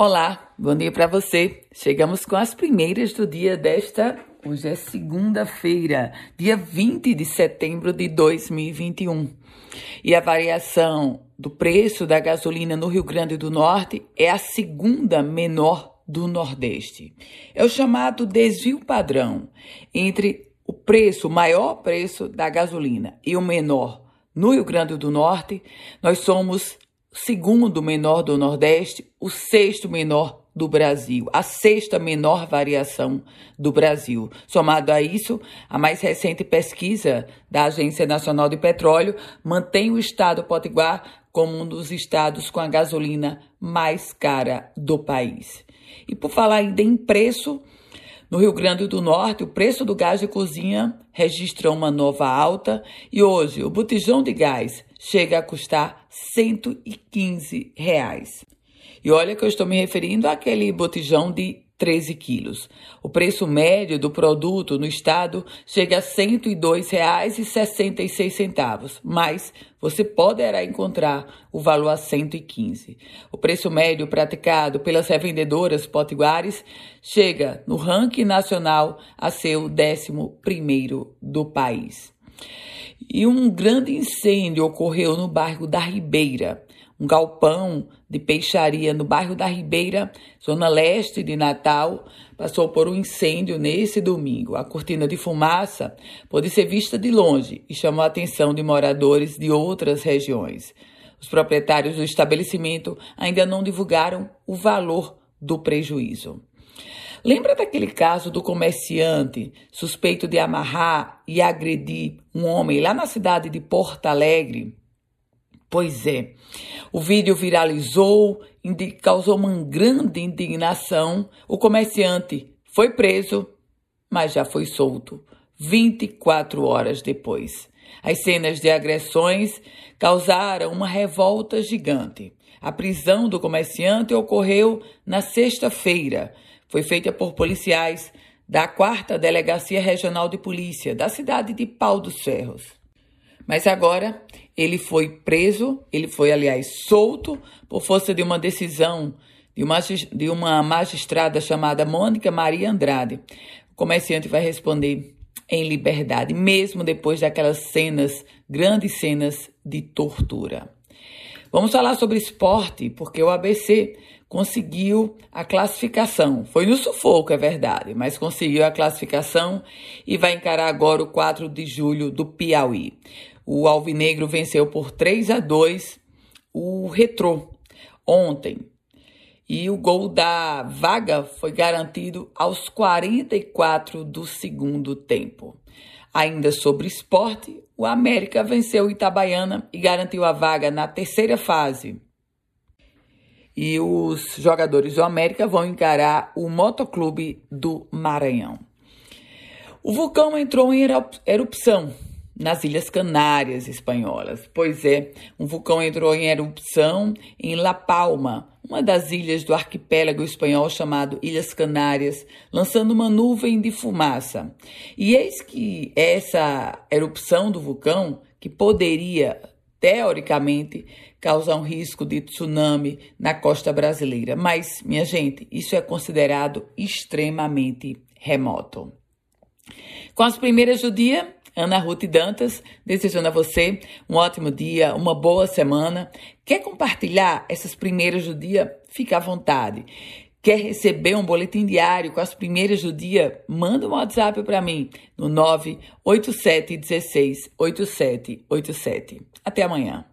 Olá, bom dia para você. Chegamos com as primeiras do dia desta. Hoje é segunda-feira, dia 20 de setembro de 2021. E a variação do preço da gasolina no Rio Grande do Norte é a segunda menor do Nordeste. É o chamado desvio padrão entre o preço, o maior preço da gasolina e o menor no Rio Grande do Norte. Nós somos segundo menor do Nordeste, o sexto menor do Brasil, a sexta menor variação do Brasil. Somado a isso, a mais recente pesquisa da Agência Nacional de Petróleo mantém o estado Potiguar como um dos estados com a gasolina mais cara do país. E por falar ainda em preço, no Rio Grande do Norte, o preço do gás de cozinha registra uma nova alta e hoje o botijão de gás chega a custar 115 reais. E olha que eu estou me referindo àquele botijão de 13 quilos. O preço médio do produto no estado chega a R$ 102,66, mas você poderá encontrar o valor a 115. O preço médio praticado pelas revendedoras potiguares chega no ranking nacional a ser o 11º do país. E um grande incêndio ocorreu no bairro da Ribeira um galpão de peixaria no bairro da Ribeira, zona leste de Natal, passou por um incêndio nesse domingo. A cortina de fumaça pôde ser vista de longe e chamou a atenção de moradores de outras regiões. Os proprietários do estabelecimento ainda não divulgaram o valor do prejuízo. Lembra daquele caso do comerciante suspeito de amarrar e agredir um homem lá na cidade de Porto Alegre? Pois é, o vídeo viralizou, causou uma grande indignação. O comerciante foi preso, mas já foi solto 24 horas depois. As cenas de agressões causaram uma revolta gigante. A prisão do comerciante ocorreu na sexta-feira. Foi feita por policiais da 4 Delegacia Regional de Polícia da cidade de Pau dos Ferros. Mas agora ele foi preso, ele foi, aliás, solto por força de uma decisão de uma, magistrada chamada Mônica Maria Andrade. O comerciante vai responder em liberdade, mesmo depois daquelas cenas, grandes cenas de tortura. Vamos falar sobre esporte, porque o ABC conseguiu a classificação. Foi no sufoco, é verdade, mas conseguiu a classificação e vai encarar agora o 4 de julho do Piauí. O Alvinegro venceu por 3 a 2 o Retrô ontem. E o gol da vaga foi garantido aos 44 do segundo tempo. Ainda sobre esporte, o América venceu o Itabaiana e garantiu a vaga na terceira fase. E os jogadores do América vão encarar o Motoclube do Maranhão. O vulcão entrou em erupção nas Ilhas Canárias espanholas. Pois é, um vulcão entrou em erupção em La Palma, uma das ilhas do arquipélago espanhol chamado Ilhas Canárias, lançando uma nuvem de fumaça. E eis que essa erupção do vulcão, que poderia teoricamente causar um risco de tsunami na costa brasileira, mas minha gente, isso é considerado extremamente remoto. Com as primeiras do dia, Ana Ruth Dantas, desejando a você um ótimo dia, uma boa semana. Quer compartilhar essas primeiras do dia? Fique à vontade. Quer receber um boletim diário com as primeiras do dia? Manda um WhatsApp para mim no 987 16 8787. Até amanhã.